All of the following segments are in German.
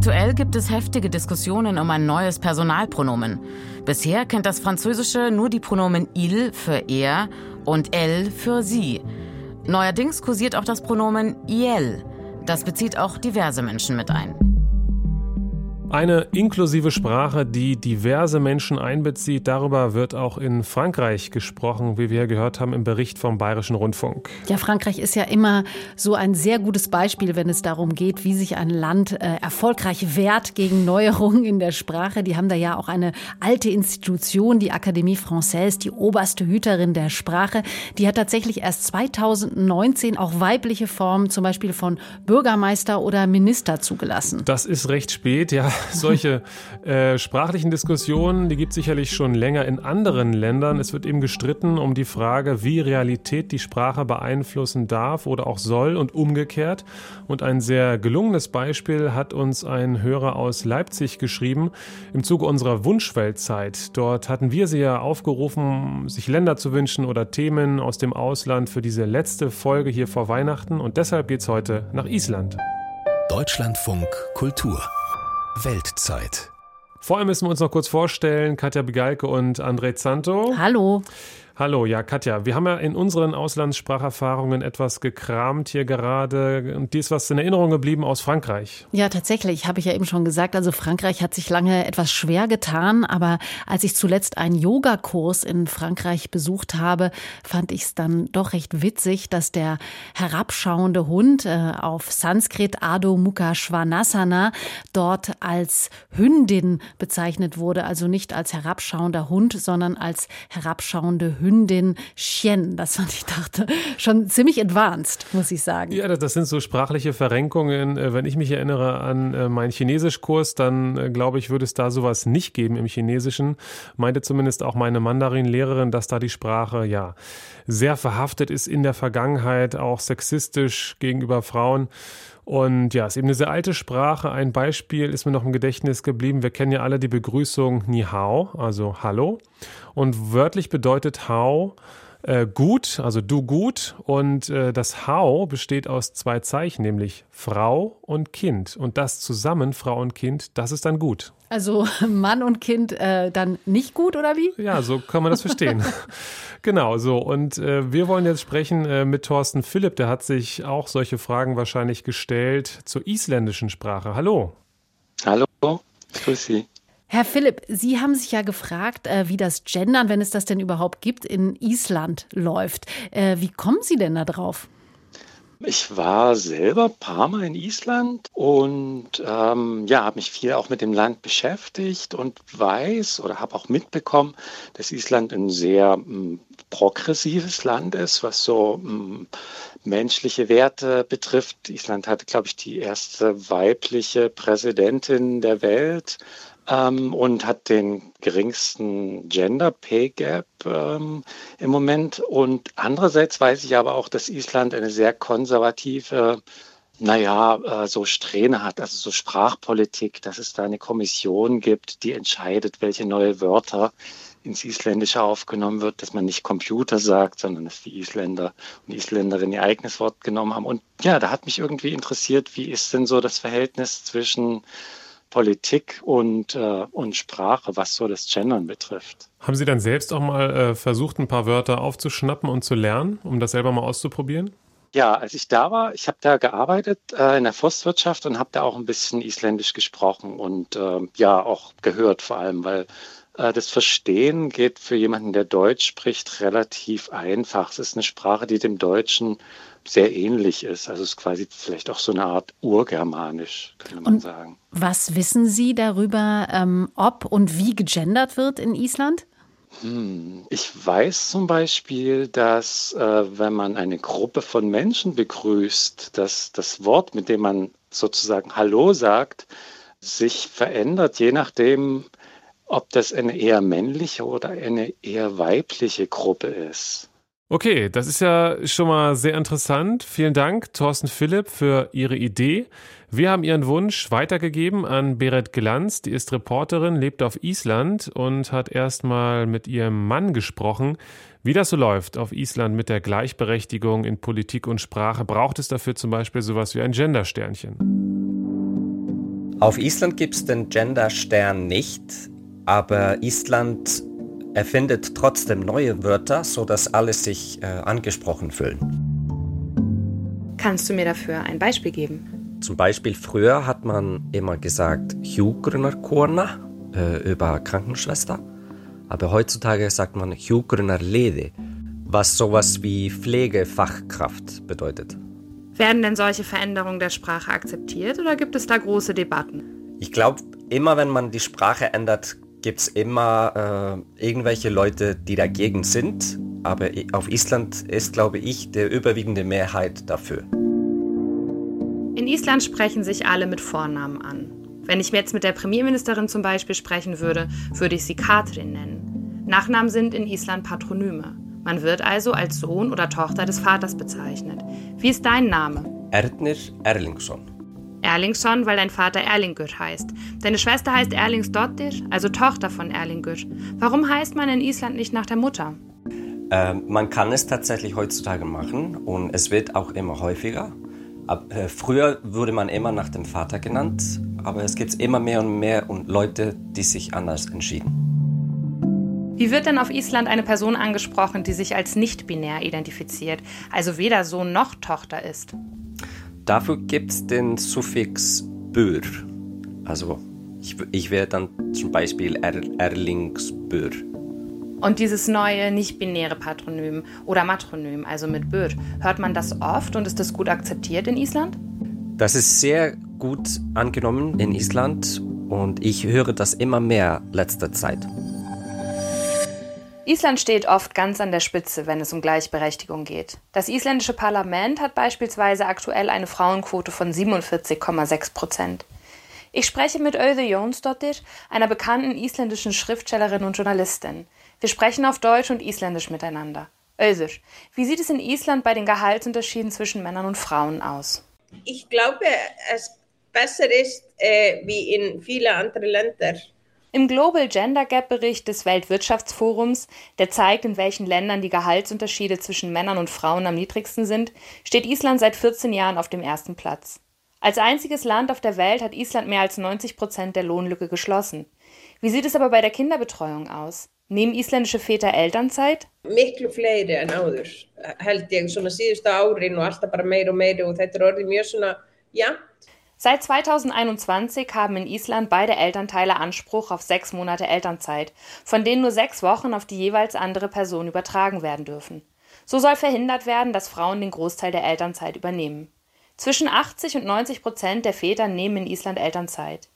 Aktuell gibt es heftige Diskussionen um ein neues Personalpronomen. Bisher kennt das Französische nur die Pronomen il für er und elle für sie. Neuerdings kursiert auch das Pronomen iel. Das bezieht auch diverse Menschen mit ein. Eine inklusive Sprache, die diverse Menschen einbezieht, darüber wird auch in Frankreich gesprochen, wie wir gehört haben im Bericht vom Bayerischen Rundfunk. Ja, Frankreich ist ja immer so ein sehr gutes Beispiel, wenn es darum geht, wie sich ein Land äh, erfolgreich wehrt gegen Neuerungen in der Sprache. Die haben da ja auch eine alte Institution, die Académie Française, die oberste Hüterin der Sprache. Die hat tatsächlich erst 2019 auch weibliche Formen, zum Beispiel von Bürgermeister oder Minister zugelassen. Das ist recht spät, ja solche äh, sprachlichen Diskussionen, die gibt es sicherlich schon länger in anderen Ländern. Es wird eben gestritten um die Frage, wie Realität die Sprache beeinflussen darf oder auch soll und umgekehrt. Und ein sehr gelungenes Beispiel hat uns ein Hörer aus Leipzig geschrieben im Zuge unserer Wunschweltzeit. Dort hatten wir sie ja aufgerufen, sich Länder zu wünschen oder Themen aus dem Ausland für diese letzte Folge hier vor Weihnachten. Und deshalb geht es heute nach Island. Deutschlandfunk Kultur Weltzeit. Vorher müssen wir uns noch kurz vorstellen, Katja Bigalke und André Zanto. Hallo. Hallo, ja, Katja, wir haben ja in unseren Auslandsspracherfahrungen etwas gekramt hier gerade. Und dir ist was in Erinnerung geblieben aus Frankreich. Ja, tatsächlich, habe ich ja eben schon gesagt. Also Frankreich hat sich lange etwas schwer getan, aber als ich zuletzt einen Yogakurs in Frankreich besucht habe, fand ich es dann doch recht witzig, dass der herabschauende Hund äh, auf Sanskrit Ado Mukha Shvanasana dort als Hündin bezeichnet wurde. Also nicht als herabschauender Hund, sondern als herabschauende Hündin. Hündin Xian. Das fand ich dachte schon ziemlich advanced, muss ich sagen. Ja, das sind so sprachliche Verrenkungen. Äh, wenn ich mich erinnere an äh, meinen Chinesischkurs, dann äh, glaube ich, würde es da sowas nicht geben im Chinesischen. Meinte zumindest auch meine Mandarin-Lehrerin, dass da die Sprache ja sehr verhaftet ist in der Vergangenheit, auch sexistisch gegenüber Frauen. Und ja, es ist eben eine sehr alte Sprache. Ein Beispiel ist mir noch im Gedächtnis geblieben. Wir kennen ja alle die Begrüßung Ni Hao, also Hallo. Und wörtlich bedeutet Hao äh, gut, also du gut. Und äh, das Hao besteht aus zwei Zeichen, nämlich Frau und Kind. Und das zusammen, Frau und Kind, das ist dann gut. Also Mann und Kind äh, dann nicht gut oder wie? Ja, so kann man das verstehen. genau, so. Und äh, wir wollen jetzt sprechen äh, mit Thorsten Philipp. Der hat sich auch solche Fragen wahrscheinlich gestellt zur isländischen Sprache. Hallo. Hallo, grüß Sie. Herr Philipp, Sie haben sich ja gefragt, äh, wie das Gendern, wenn es das denn überhaupt gibt, in Island läuft. Äh, wie kommen Sie denn da drauf? Ich war selber ein paar Mal in Island und ähm, ja, habe mich viel auch mit dem Land beschäftigt und weiß oder habe auch mitbekommen, dass Island ein sehr m, hm, progressives Land ist, was so m, hm, menschliche Werte betrifft. Island hatte, glaube ich, die erste weibliche Präsidentin der Welt ähm, und hat den geringsten Gender Pay Gap ähm, im Moment. Und andererseits weiß ich aber auch, dass Island eine sehr konservative naja, äh, so Strähne hat, also so Sprachpolitik, dass es da eine Kommission gibt, die entscheidet, welche neue Wörter ins Isländische aufgenommen wird, dass man nicht Computer sagt, sondern dass die Isländer und Isländerinnen ihr eigenes Wort genommen haben. Und ja, da hat mich irgendwie interessiert, wie ist denn so das Verhältnis zwischen Politik und, äh, und Sprache, was so das Gendern betrifft. Haben Sie dann selbst auch mal äh, versucht, ein paar Wörter aufzuschnappen und zu lernen, um das selber mal auszuprobieren? Ja, als ich da war, ich habe da gearbeitet äh, in der Forstwirtschaft und habe da auch ein bisschen Isländisch gesprochen und äh, ja auch gehört vor allem, weil äh, das Verstehen geht für jemanden, der Deutsch spricht, relativ einfach. Es ist eine Sprache, die dem Deutschen sehr ähnlich ist. Also es ist quasi vielleicht auch so eine Art Urgermanisch, könnte man und sagen. Was wissen Sie darüber, ähm, ob und wie gegendert wird in Island? Hm, ich weiß zum Beispiel, dass äh, wenn man eine Gruppe von Menschen begrüßt, dass das Wort, mit dem man sozusagen Hallo sagt, sich verändert, je nachdem, ob das eine eher männliche oder eine eher weibliche Gruppe ist. Okay, das ist ja schon mal sehr interessant. Vielen Dank, Thorsten Philipp, für Ihre Idee. Wir haben Ihren Wunsch weitergegeben an Berit Glanz. Die ist Reporterin, lebt auf Island und hat erstmal mit ihrem Mann gesprochen. Wie das so läuft auf Island mit der Gleichberechtigung in Politik und Sprache, braucht es dafür zum Beispiel sowas wie ein Gendersternchen. Auf Island gibt es den Gender-Stern nicht, aber Island erfindet trotzdem neue Wörter, sodass alle sich äh, angesprochen fühlen. Kannst du mir dafür ein Beispiel geben? Zum Beispiel früher hat man immer gesagt Hjúkrunarkona äh, über Krankenschwester, aber heutzutage sagt man Hjúkrunarliði, was sowas wie Pflegefachkraft bedeutet. Werden denn solche Veränderungen der Sprache akzeptiert oder gibt es da große Debatten? Ich glaube, immer wenn man die Sprache ändert, gibt es immer äh, irgendwelche Leute, die dagegen sind. Aber auf Island ist, glaube ich, der überwiegende Mehrheit dafür. In Island sprechen sich alle mit Vornamen an. Wenn ich jetzt mit der Premierministerin zum Beispiel sprechen würde, würde ich sie Katrin nennen. Nachnamen sind in Island Patronyme. Man wird also als Sohn oder Tochter des Vaters bezeichnet. Wie ist dein Name? Erdnir Erlingsson. Erlingsson, weil dein Vater Erlingur heißt. Deine Schwester heißt Erlingsdottir, also Tochter von Erlingur. Warum heißt man in Island nicht nach der Mutter? Äh, man kann es tatsächlich heutzutage machen und es wird auch immer häufiger. Ab, äh, früher wurde man immer nach dem Vater genannt, aber es gibt immer mehr und mehr und Leute, die sich anders entschieden. Wie wird denn auf Island eine Person angesprochen, die sich als nicht-binär identifiziert, also weder Sohn noch Tochter ist? Dafür gibt es den Suffix bür. Also ich, ich wäre dann zum Beispiel er, Erlingsbür. Und dieses neue nicht-binäre Patronym oder Matronym, also mit Bür, hört man das oft und ist das gut akzeptiert in Island? Das ist sehr gut angenommen in Island und ich höre das immer mehr letzter Zeit. Island steht oft ganz an der Spitze, wenn es um Gleichberechtigung geht. Das isländische Parlament hat beispielsweise aktuell eine Frauenquote von 47,6 Prozent. Ich spreche mit Öde Jonsdottir, einer bekannten isländischen Schriftstellerin und Journalistin. Wir sprechen auf Deutsch und Isländisch miteinander. Öder, wie sieht es in Island bei den Gehaltsunterschieden zwischen Männern und Frauen aus? Ich glaube, es besser ist äh, wie in vielen anderen Ländern. Im Global Gender Gap Bericht des Weltwirtschaftsforums, der zeigt, in welchen Ländern die Gehaltsunterschiede zwischen Männern und Frauen am niedrigsten sind, steht Island seit 14 Jahren auf dem ersten Platz. Als einziges Land auf der Welt hat Island mehr als 90 Prozent der Lohnlücke geschlossen. Wie sieht es aber bei der Kinderbetreuung aus? Nehmen isländische Väter Elternzeit? Miklu fleiri en áður, held ég, svona síðustu árin og alltaf bara meira og meira og þetta er orðið mjög svona jafnt. Seit 2021 haben in Island beide Elternteile Anspruch auf sechs Monate Elternzeit, von denen nur sechs Wochen auf die jeweils andere Person übertragen werden dürfen. So soll verhindert werden, dass Frauen den Großteil der Elternzeit übernehmen. Zwischen 80 und 90 Prozent der Väter nehmen in Island Elternzeit.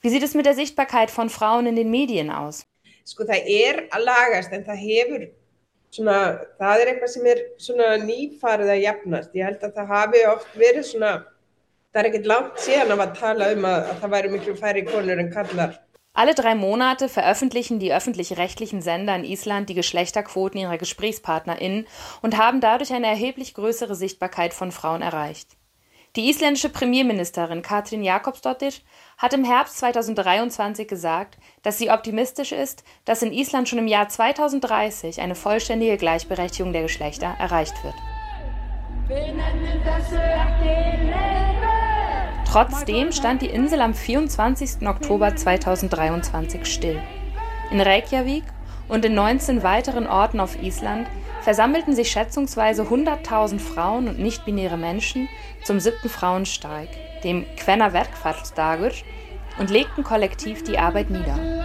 Wie sieht es mit der Sichtbarkeit von Frauen in den Medien aus? Svona, það er eitthvað sem er nýfarið að jafnast. Ég held að það hafi oft verið svona það er ekkert langt síðan að tala um að, að það væri miklu færri konur en kallar. Alle drei Monate veröffentlichen die öffentlich-rechtlichen Sender in Island die Geschlechterquoten ihrer GesprächspartnerInnen und haben dadurch eine erheblich größere Sichtbarkeit von Frauen erreicht. Die isländische Premierministerin Katrin Jakobsdottir hat im Herbst 2023 gesagt, dass sie optimistisch ist, dass in Island schon im Jahr 2030 eine vollständige Gleichberechtigung der Geschlechter erreicht wird. Trotzdem stand die Insel am 24. Oktober 2023 still. In Reykjavik und in 19 weiteren Orten auf Island versammelten sich schätzungsweise 100.000 Frauen und nicht-binäre Menschen zum siebten Frauenstreik, dem Quenner Verkfallsdagur, und legten kollektiv die Arbeit nieder.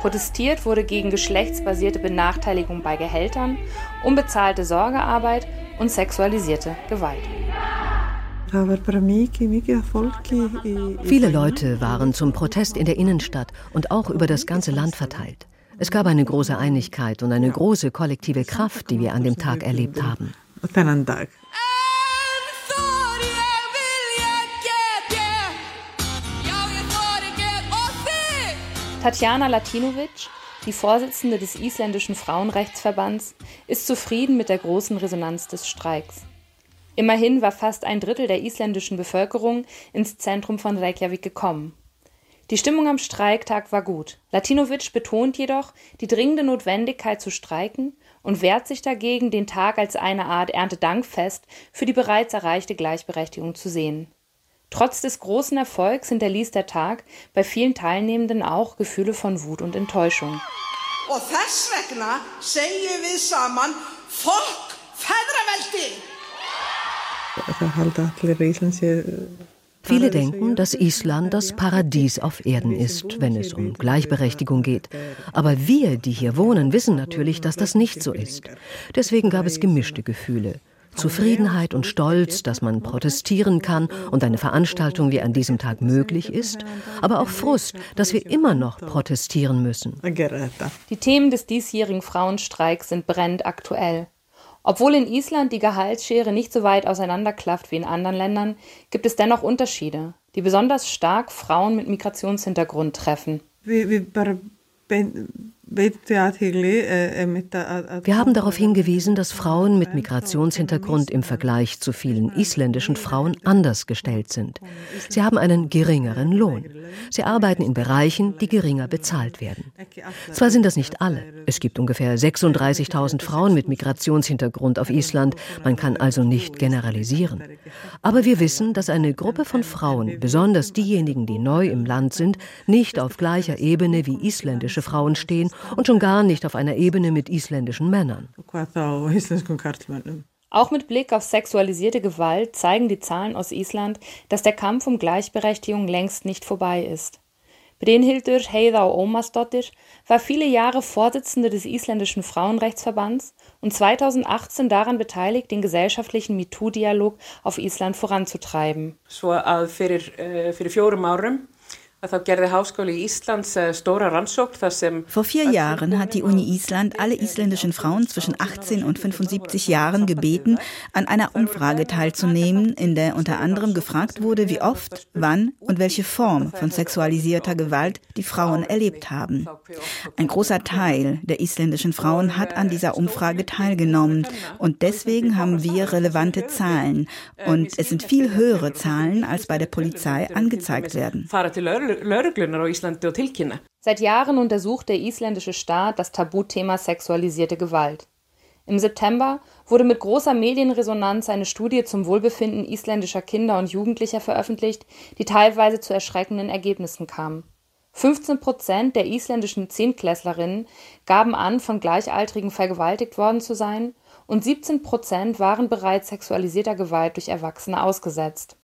Protestiert wurde gegen geschlechtsbasierte Benachteiligung bei Gehältern, unbezahlte Sorgearbeit und sexualisierte Gewalt. Viele Leute waren zum Protest in der Innenstadt und auch über das ganze Land verteilt. Es gab eine große Einigkeit und eine große kollektive Kraft, die wir an dem Tag erlebt haben. Tatjana Latinovic, die Vorsitzende des isländischen Frauenrechtsverbands, ist zufrieden mit der großen Resonanz des Streiks. Immerhin war fast ein Drittel der isländischen Bevölkerung ins Zentrum von Reykjavik gekommen. Die Stimmung am Streiktag war gut. Latinovic betont jedoch die dringende Notwendigkeit zu streiken und wehrt sich dagegen, den Tag als eine Art Erntedankfest für die bereits erreichte Gleichberechtigung zu sehen. Trotz des großen Erfolgs hinterließ der Tag bei vielen Teilnehmenden auch Gefühle von Wut und Enttäuschung. Og þess vegna segjum við saman Fokk feðraveldi! Það halda allir Íslands Viele denken, dass Island das Paradies auf Erden ist, wenn es um Gleichberechtigung geht. Aber wir, die hier wohnen, wissen natürlich, dass das nicht so ist. Deswegen gab es gemischte Gefühle. Zufriedenheit und Stolz, dass man protestieren kann und eine Veranstaltung wie an diesem Tag möglich ist, aber auch Frust, dass wir immer noch protestieren müssen. Die Themen des diesjährigen Frauenstreiks sind brennend aktuell. Obwohl in Island die Gehaltsschere nicht so weit auseinanderklafft wie in anderen Ländern, gibt es dennoch Unterschiede, die besonders stark Frauen mit Migrationshintergrund treffen. Äh, äh, Wir haben darauf hingewiesen, dass Frauen mit Migrationshintergrund im Vergleich zu vielen isländischen Frauen anders gestellt sind. Sie haben einen geringeren Lohn. Sie arbeiten in Bereichen, die geringer bezahlt werden. Zwar sind das nicht alle. Es gibt ungefähr 36.000 Frauen mit Migrationshintergrund auf Island. Man kann also nicht generalisieren. Aber wir wissen, dass eine Gruppe von Frauen, besonders diejenigen, die neu im Land sind, nicht auf gleicher Ebene wie isländische Frauen stehen und schon gar nicht auf einer Ebene mit isländischen Männern. Auch mit Blick auf sexualisierte Gewalt zeigen die Zahlen aus Island, dass der Kampf um Gleichberechtigung längst nicht vorbei ist. Brynhildur Heiðá Ómarsdottir war viele Jahre Vorsitzende des isländischen Frauenrechtsverbands und 2018 daran beteiligt, den gesellschaftlichen MeToo-Dialog auf Island voranzutreiben. Svo að fyrir, uh, fyrir fjórum árum Vor vier Jahren hat die Uni Island alle isländischen Frauen zwischen 18 und 75 Jahren gebeten, an einer Umfrage teilzunehmen, in der unter anderem gefragt wurde, wie oft, wann und welche Form von sexualisierter Gewalt die Frauen erlebt haben. Ein großer Teil der isländischen Frauen hat an dieser Umfrage teilgenommen und deswegen haben wir relevante Zahlen und es sind viel höhere Zahlen, als bei der Polizei angezeigt werden. Lauruglunar á Íslandi og. Seit Jahren untersucht der isländische Staat das Tabuthema sexualisierte Gewalt. Im September wurde mit großer Medienresonanz eine Studie zum Wohlbefinden isländischer Kinder und Jugendlicher veröffentlicht, die teilweise zu erschreckenden Ergebnissen kam. 15 Prozent der isländischen Zehntklässlerinnen gaben an, von Gleichaltrigen vergewaltigt worden zu sein, und 17 Prozent waren bereits sexualisierter Gewalt durch Erwachsene ausgesetzt.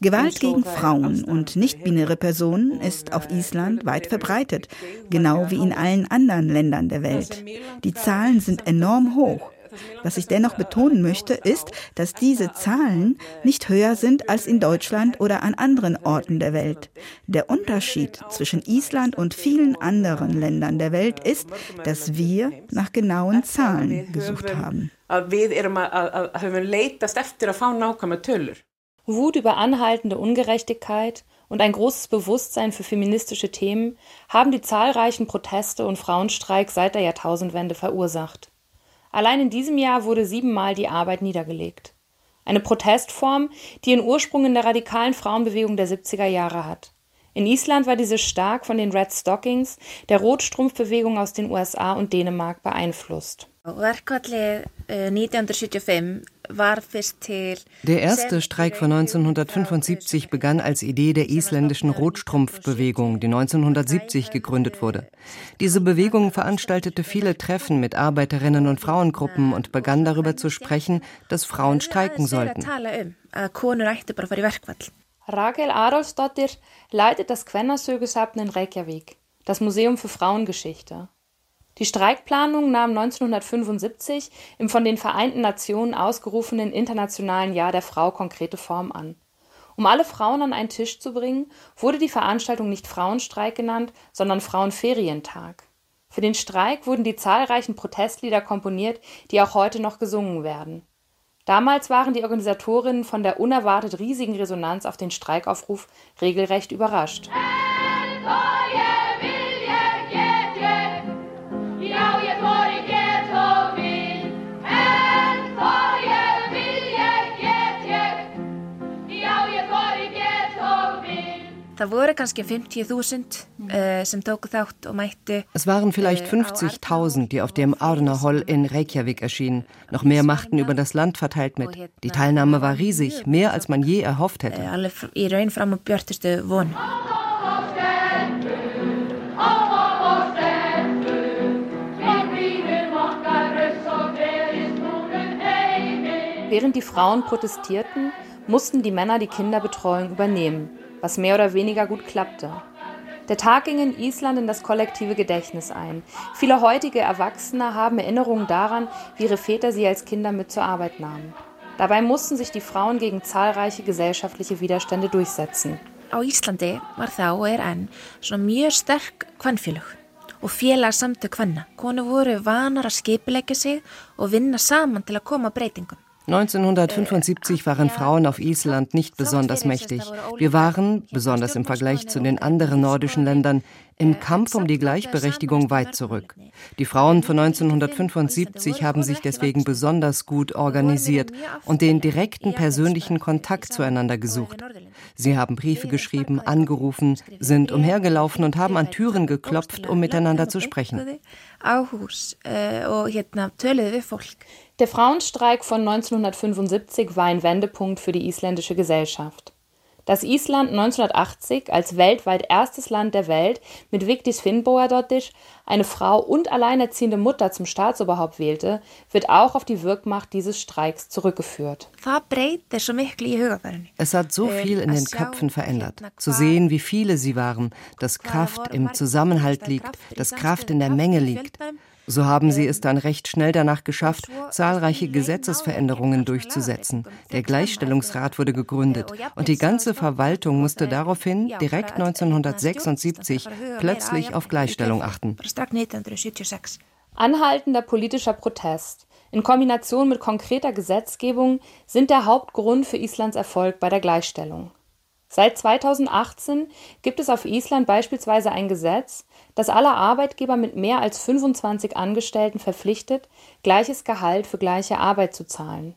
Gewalt gegen Frauen und nicht-binäre Personen ist auf Island weit verbreitet, genau wie in allen anderen Ländern der Welt. Die Zahlen sind enorm hoch. Was ich dennoch betonen möchte, ist, dass diese Zahlen nicht höher sind als in Deutschland oder an anderen Orten der Welt. Der Unterschied zwischen Island und vielen anderen Ländern der Welt ist, dass wir nach genauen Zahlen gesucht haben. Wut über anhaltende Ungerechtigkeit und ein großes Bewusstsein für feministische Themen haben die zahlreichen Proteste und Frauenstreiks seit der Jahrtausendwende verursacht. Allein in diesem Jahr wurde siebenmal die Arbeit niedergelegt. Eine Protestform, die ihren Ursprung in der radikalen Frauenbewegung der 70er Jahre hat. In Island war diese stark von den Red Stockings, der Rotstrumpfbewegung aus den USA und Dänemark beeinflusst. 1975 der erste Streik von 1975 begann als Idee der isländischen Rotstrumpfbewegung, die 1970 gegründet wurde. Diese Bewegung veranstaltete viele Treffen mit Arbeiterinnen und Frauengruppen und begann darüber zu sprechen, dass Frauen streiken sollten. Rakel Arolsdottir leitet das Kvennasögesapn in Reykjavik, das Museum für Frauengeschichte. Die Streikplanung nahm 1975 im von den Vereinten Nationen ausgerufenen Internationalen Jahr der Frau konkrete Form an. Um alle Frauen an einen Tisch zu bringen, wurde die Veranstaltung nicht Frauenstreik genannt, sondern Frauenferientag. Für den Streik wurden die zahlreichen Protestlieder komponiert, die auch heute noch gesungen werden. Damals waren die Organisatorinnen von der unerwartet riesigen Resonanz auf den Streikaufruf regelrecht überrascht. Það voru kannski 50.000 sem tóku þátt og mættu. Es waren vielleicht 50.000, die auf dem Arnaholl in Reykjavik erschienen. Noch mehr machten über das Land verteilt mit. Die Teilnahme war riesig, mehr als man je erhofft hätte. Alle í raun fram á björtustu von. Während die Frauen protestierten, mussten die Männer die Kinderbetreuung übernehmen, was mehr oder weniger gut klappte. Der Tag ging in Island in das kollektive Gedächtnis ein. Viele heutige Erwachsene haben Erinnerungen daran, wie ihre Väter sie als Kinder mit zur Arbeit nahmen. Dabei mussten sich die Frauen gegen zahlreiche gesellschaftliche Widerstände durchsetzen. Á Íslandi var þá og er enn svona mjög sterk kvennfélög og félagsamtök kvenna. Konu voru vanar að skipilegja sig og vinna saman til að koma breytingum. 1975 waren Frauen auf Island nicht besonders mächtig. Wir waren, besonders im Vergleich zu den anderen nordischen Ländern, im Kampf um die Gleichberechtigung weit zurück. Die Frauen von 1975 haben sich deswegen besonders gut organisiert und den direkten persönlichen Kontakt zueinander gesucht. Sie haben Briefe geschrieben, angerufen, sind umhergelaufen und haben an Türen geklopft, um miteinander zu sprechen. Der Frauenstreik von 1975 war ein Wendepunkt für die isländische Gesellschaft. Dass Island 1980 als weltweit erstes Land der Welt mit Vigdis Finnbogadottir eine Frau und alleinerziehende Mutter zum Staatsoberhaupt wählte, wird auch auf die Wirkmacht dieses Streiks zurückgeführt. Es hat so viel in den Köpfen verändert. Zu sehen, wie viele sie waren, dass Kraft im Zusammenhalt liegt, dass Kraft in der Menge liegt. So haben sie es dann recht schnell danach geschafft, zahlreiche Gesetzesveränderungen durchzusetzen. Der Gleichstellungsrat wurde gegründet und die ganze Verwaltung musste daraufhin direkt 1976 plötzlich auf Gleichstellung achten. Anhaltender politischer Protest in Kombination mit konkreter Gesetzgebung sind der Hauptgrund für Islands Erfolg bei der Gleichstellung. Seit 2018 gibt es auf Island beispielsweise ein Gesetz, das alle Arbeitgeber mit mehr als 25 Angestellten verpflichtet, gleiches Gehalt für gleiche Arbeit zu zahlen.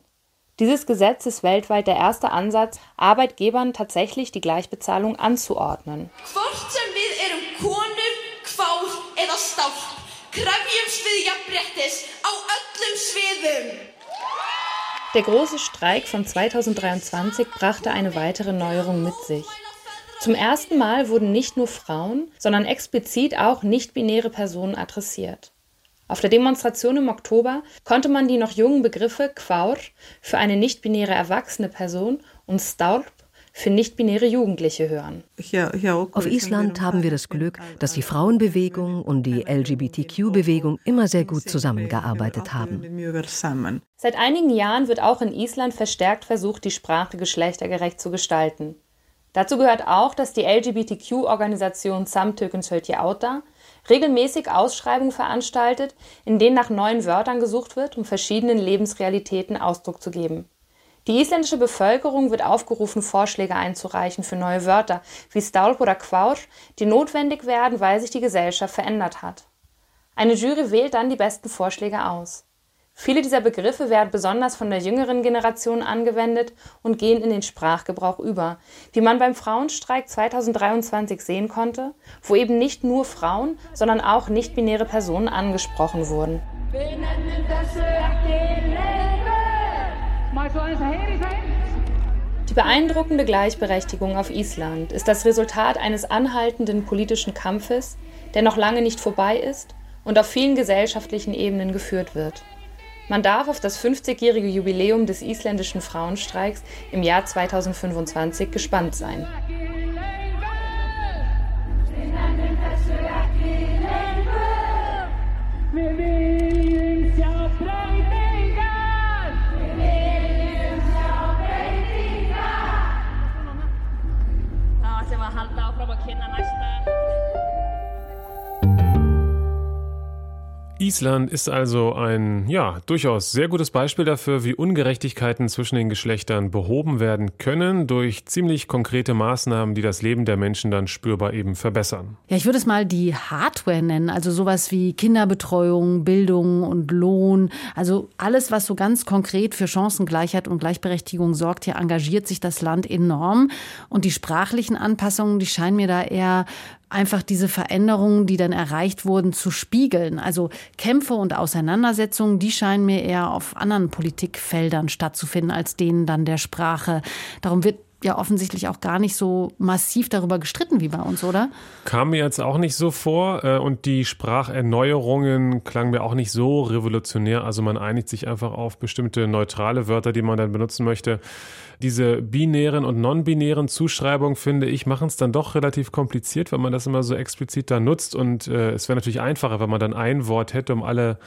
Dieses Gesetz ist weltweit der erste Ansatz, Arbeitgebern tatsächlich die Gleichbezahlung anzuordnen. Krefjumst við jafnréttis á öllum sviðum. Der große Streik von 2023 brachte eine weitere Neuerung mit sich. Zum ersten Mal wurden nicht nur Frauen, sondern explizit auch nicht-binäre Personen adressiert. Auf der Demonstration im Oktober konnte man die noch jungen Begriffe Quaur für eine nicht-binäre erwachsene Person und Staurp für nicht-binäre Jugendliche hören. Auf Island haben wir das Glück, dass die Frauenbewegung und die LGBTQ-Bewegung immer sehr gut zusammengearbeitet haben. Seit einigen Jahren wird auch in Island verstärkt versucht, die Sprache geschlechtergerecht zu gestalten. Dazu gehört auch, dass die LGBTQ-Organisation Samtöken Auta regelmäßig Ausschreibungen veranstaltet, in denen nach neuen Wörtern gesucht wird, um verschiedenen Lebensrealitäten Ausdruck zu geben. Die isländische Bevölkerung wird aufgerufen, Vorschläge einzureichen für neue Wörter wie Staulp oder Quaur, die notwendig werden, weil sich die Gesellschaft verändert hat. Eine Jury wählt dann die besten Vorschläge aus. Viele dieser Begriffe werden besonders von der jüngeren Generation angewendet und gehen in den Sprachgebrauch über, wie man beim Frauenstreik 2023 sehen konnte, wo eben nicht nur Frauen, sondern auch nicht-binäre Personen angesprochen wurden. Die beeindruckende Gleichberechtigung auf Island ist das Resultat eines anhaltenden politischen Kampfes, der noch lange nicht vorbei ist und auf vielen gesellschaftlichen Ebenen geführt wird. Man darf auf das 50-jährige Jubiläum des isländischen Frauenstreiks im Jahr 2025 gespannt sein. Maybe. Island ist also ein, ja, durchaus sehr gutes Beispiel dafür, wie Ungerechtigkeiten zwischen den Geschlechtern behoben werden können durch ziemlich konkrete Maßnahmen, die das Leben der Menschen dann spürbar eben verbessern. Ja, ich würde es mal die Hardware nennen, also sowas wie Kinderbetreuung, Bildung und Lohn, also alles, was so ganz konkret für Chancengleichheit und Gleichberechtigung sorgt, hier engagiert sich das Land enorm und die sprachlichen Anpassungen, die scheinen mir da eher einfach diese Veränderungen, die dann erreicht wurden, zu spiegeln. Also Kämpfe und Auseinandersetzungen, die scheinen mir eher auf anderen Politikfeldern stattzufinden als denen dann der Sprache. Darum wird ja offensichtlich auch gar nicht so massiv darüber gestritten wie bei uns, oder? Kam mir jetzt auch nicht so vor äh, und die Spracherneuerungen klangen mir auch nicht so revolutionär. Also man einigt sich einfach auf bestimmte neutrale Wörter, die man dann benutzen möchte. Diese binären und non-binären Zuschreibungen, finde ich, machen es dann doch relativ kompliziert, wenn man das immer so explizit da nutzt. Und äh, es wäre natürlich einfacher, wenn man dann ein Wort hätte, um alle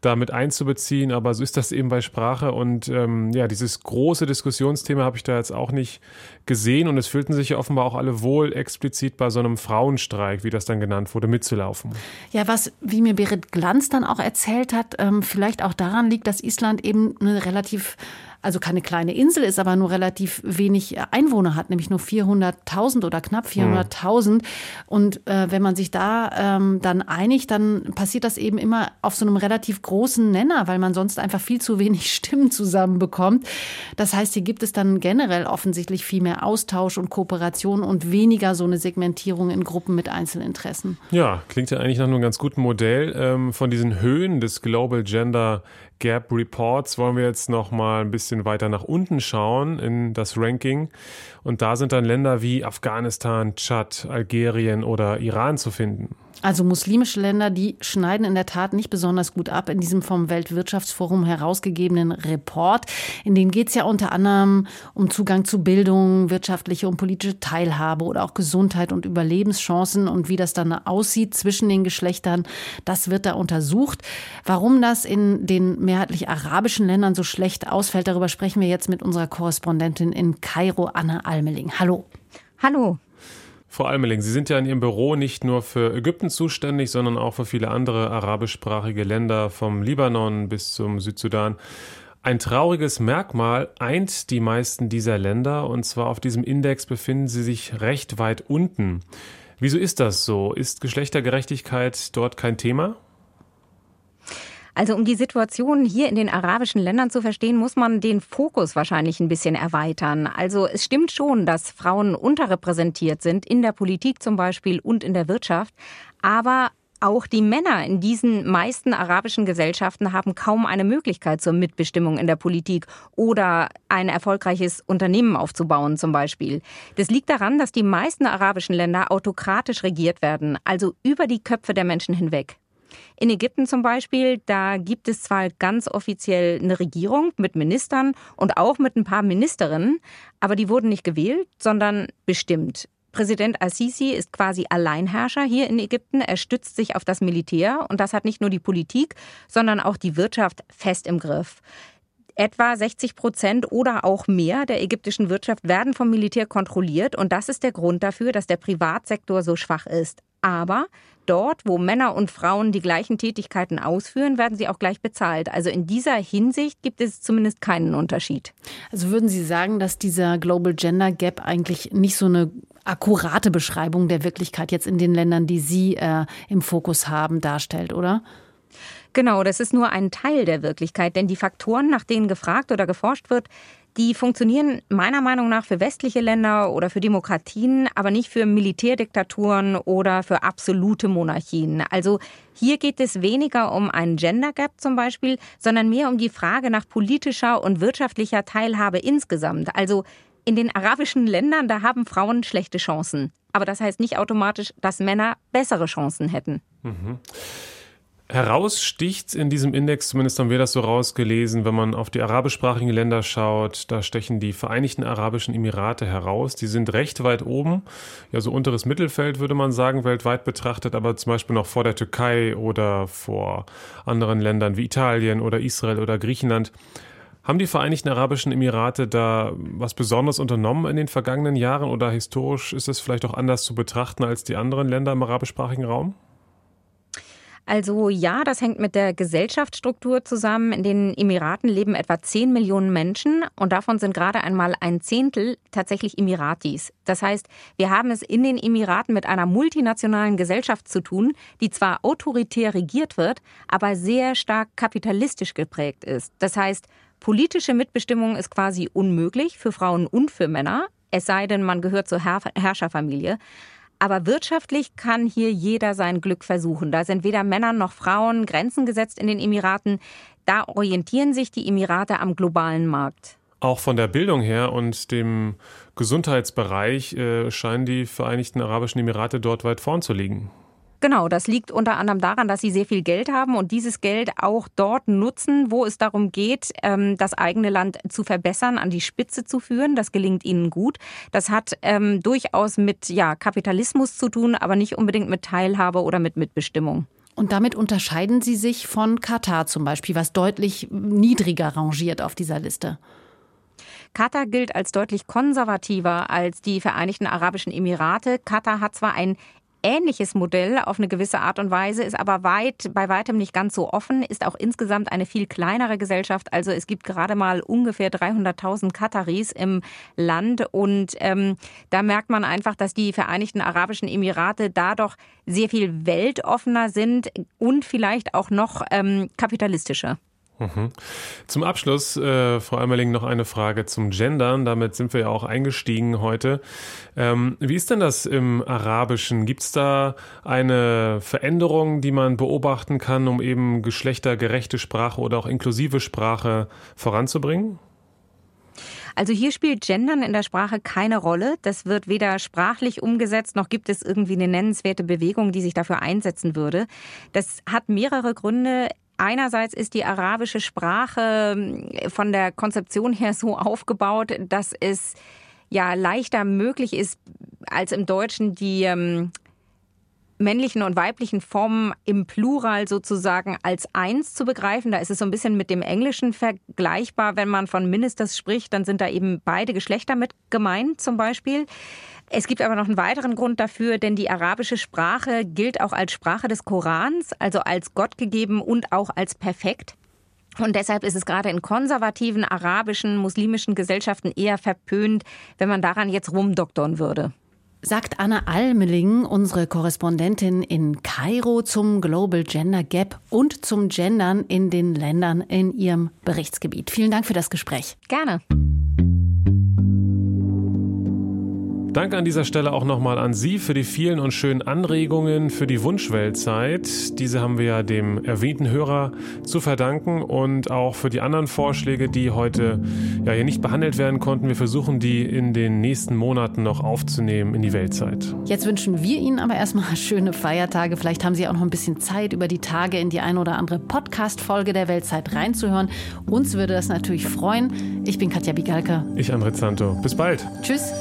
damit einzubeziehen, aber so ist das eben bei Sprache und ähm, ja, dieses große Diskussionsthema habe ich da jetzt auch nicht gesehen und es fühlten sich ja offenbar auch alle wohl explizit bei so einem Frauenstreik, wie das dann genannt wurde, mitzulaufen. Ja, was, wie mir Berit Glanz dann auch erzählt hat, ähm, vielleicht auch daran liegt, dass Island eben eine relativ also keine kleine Insel ist, aber nur relativ wenig Einwohner hat, nämlich nur 400.000 oder knapp 400.000. Mhm. Und äh, wenn man sich da ähm, dann einigt, dann passiert das eben immer auf so einem relativ großen Nenner, weil man sonst einfach viel zu wenig Stimmen zusammenbekommt. Das heißt, hier gibt es dann generell offensichtlich viel mehr Austausch und Kooperation und weniger so eine Segmentierung in Gruppen mit Einzelinteressen. Ja, klingt ja eigentlich nach einem ganz guten Modell. Ähm, von diesen Höhen des Global Gender Gap Reports wollen wir jetzt noch mal ein bisschen weiter nach unten schauen in das Ranking. Und da sind dann Länder wie Afghanistan, Tschad, Algerien oder Iran zu finden. Also muslimische Länder, die schneiden in der Tat nicht besonders gut ab in diesem vom Weltwirtschaftsforum herausgegebenen Report. In dem geht es ja unter anderem um Zugang zu Bildung, wirtschaftliche und politische Teilhabe oder auch Gesundheit und Überlebenschancen und wie das dann aussieht zwischen den Geschlechtern. Das wird da untersucht. Warum das in den mehrheitlich arabischen Ländern so schlecht ausfällt, darüber sprechen wir jetzt mit unserer Korrespondentin in Kairo, Anna Almeling. Hallo. Hallo. Frau Almeling, Sie sind ja in Ihrem Büro nicht nur für Ägypten zuständig, sondern auch für viele andere arabischsprachige Länder, vom Libanon bis zum Südsudan. Ein trauriges Merkmal eint die meisten dieser Länder, und zwar auf diesem Index befinden sie sich recht weit unten. Wieso ist das so? Ist Geschlechtergerechtigkeit dort kein Thema? Also um die Situation hier in den arabischen Ländern zu verstehen, muss man den Fokus wahrscheinlich ein bisschen erweitern. Also es stimmt schon, dass Frauen unterrepräsentiert sind, in der Politik zum Beispiel und in der Wirtschaft. Aber auch die Männer in diesen meisten arabischen Gesellschaften haben kaum eine Möglichkeit zur Mitbestimmung in der Politik oder ein erfolgreiches Unternehmen aufzubauen zum Beispiel. Das liegt daran, dass die meisten arabischen Länder autokratisch regiert werden, also über die Köpfe der Menschen hinweg. In Ägypten zum Beispiel, da gibt es zwar ganz offiziell eine Regierung mit Ministern und auch mit ein paar Ministerinnen, aber die wurden nicht gewählt, sondern bestimmt. Präsident Al-Sisi ist quasi Alleinherrscher hier in Ägypten. Er stützt sich auf das Militär und das hat nicht nur die Politik, sondern auch die Wirtschaft fest im Griff. Etwa 60 Prozent oder auch mehr der ägyptischen Wirtschaft werden vom Militär kontrolliert und das ist der Grund dafür, dass der Privatsektor so schwach ist. Aber dort, wo Männer und Frauen die gleichen Tätigkeiten ausführen, werden sie auch gleich bezahlt. Also in dieser Hinsicht gibt es zumindest keinen Unterschied. Also würden Sie sagen, dass dieser Global Gender Gap eigentlich nicht so eine akkurate Beschreibung der Wirklichkeit jetzt in den Ländern, die Sie äh, im Fokus haben, darstellt, oder? Genau, das ist nur ein Teil der Wirklichkeit, denn die Faktoren, nach denen gefragt oder geforscht wird, die funktionieren meiner Meinung nach für westliche Länder oder für Demokratien, aber nicht für Militärdiktaturen oder für absolute Monarchien. Also hier geht es weniger um einen Gender Gap zum Beispiel, sondern mehr um die Frage nach politischer und wirtschaftlicher Teilhabe insgesamt. Also in den arabischen Ländern, da haben Frauen schlechte Chancen. Aber das heißt nicht automatisch, dass Männer bessere Chancen hätten. Mhm. Heraussticht in diesem Index, zumindest haben wir das so rausgelesen, wenn man auf die arabischsprachigen Länder schaut, da stechen die Vereinigten Arabischen Emirate heraus. Die sind recht weit oben, ja so unteres Mittelfeld würde man sagen, weltweit betrachtet, aber zum Beispiel noch vor der Türkei oder vor anderen Ländern wie Italien oder Israel oder Griechenland. Haben die Vereinigten Arabischen Emirate da was Besonderes unternommen in den vergangenen Jahren oder historisch ist es vielleicht auch anders zu betrachten als die anderen Länder im arabischsprachigen Raum? Also ja, das hängt mit der Gesellschaftsstruktur zusammen. In den Emiraten leben etwa 10 Millionen Menschen und davon sind gerade einmal ein Zehntel tatsächlich Emiratis. Das heißt, wir haben es in den Emiraten mit einer multinationalen Gesellschaft zu tun, die zwar autoritär regiert wird, aber sehr stark kapitalistisch geprägt ist. Das heißt, politische Mitbestimmung ist quasi unmöglich für Frauen und für Männer, es sei denn, man gehört zur Herrscherfamilie. Aber wirtschaftlich kann hier jeder sein Glück versuchen. Da sind weder Männer noch Frauen Grenzen gesetzt in den Emiraten. Da orientieren sich die Emirate am globalen Markt. Auch von der Bildung her und dem Gesundheitsbereich äh, scheinen die Vereinigten Arabischen Emirate dort weit vorn zu liegen. Genau, das liegt unter anderem daran, dass sie sehr viel Geld haben und dieses Geld auch dort nutzen, wo es darum geht, ähm, das eigene Land zu verbessern, an die Spitze zu führen. Das gelingt ihnen gut. Das hat ähm, durchaus mit ja, Kapitalismus zu tun, aber nicht unbedingt mit Teilhabe oder mit Mitbestimmung. Und damit unterscheiden Sie sich von Katar zum Beispiel, was deutlich niedriger rangiert auf dieser Liste. Katar gilt als deutlich konservativer als die Vereinigten Arabischen Emirate. Katar hat zwar ein ähnliches Modell auf eine gewisse Art und Weise, ist aber weit, bei weitem nicht ganz so offen, ist auch insgesamt eine viel kleinere Gesellschaft. Also es gibt gerade mal ungefähr 300.000 Kataris im Land und ähm, da merkt man einfach, dass die Vereinigten Arabischen Emirate da doch sehr viel weltoffener sind und vielleicht auch noch ähm, kapitalistischer. Mhm. Zum Abschluss, äh, Frau Eimerling, noch eine Frage zum Gendern. Damit sind wir ja auch eingestiegen heute. Ähm, wie ist denn das im Arabischen? Gibt es da eine Veränderung, die man beobachten kann, um eben geschlechtergerechte Sprache oder auch inklusive Sprache voranzubringen? Also hier spielt Gendern in der Sprache keine Rolle. Das wird weder sprachlich umgesetzt, noch gibt es irgendwie eine nennenswerte Bewegung, die sich dafür einsetzen würde. Das hat mehrere Gründe. Einerseits ist die arabische Sprache ähm, von der Konzeption her so aufgebaut, dass es ja leichter möglich ist, als im Deutschen die ähm, männlichen und weiblichen Formen im Plural sozusagen als eins zu begreifen. Da ist es so ein bisschen mit dem Englischen vergleichbar. Wenn man von Ministers spricht, dann sind da eben beide Geschlechter mit gemeint zum Beispiel. Es gibt aber noch einen weiteren Grund dafür, denn die arabische Sprache gilt auch als Sprache des Korans, also als Gott gegeben und auch als perfekt. Und deshalb ist es gerade in konservativen arabischen, muslimischen Gesellschaften eher verpönt, wenn man daran jetzt rumdoktern würde. Sagt Anna Almeling, unsere Korrespondentin in Kairo zum Global Gender Gap und zum Gendern in den Ländern in ihrem Berichtsgebiet. Vielen Dank für das Gespräch. Gerne. Danke an dieser Stelle auch nochmal an Sie für die vielen und schönen Anregungen für die Wunschweltzeit. Diese haben wir ja dem erwähnten Hörer zu verdanken und auch für die anderen Vorschläge, die heute ja hier nicht behandelt werden konnten. Wir versuchen die in den nächsten Monaten noch aufzunehmen in die Weltzeit. Jetzt wünschen wir Ihnen aber erstmal schöne Feiertage. Vielleicht haben Sie auch noch ein bisschen Zeit, über die Tage in die ein oder andere Podcast-Folge der Weltzeit reinzuhören. Uns würde das natürlich freuen. Ich bin Katja Bigalka. Ich, André Santo. Bis bald. Tschüss.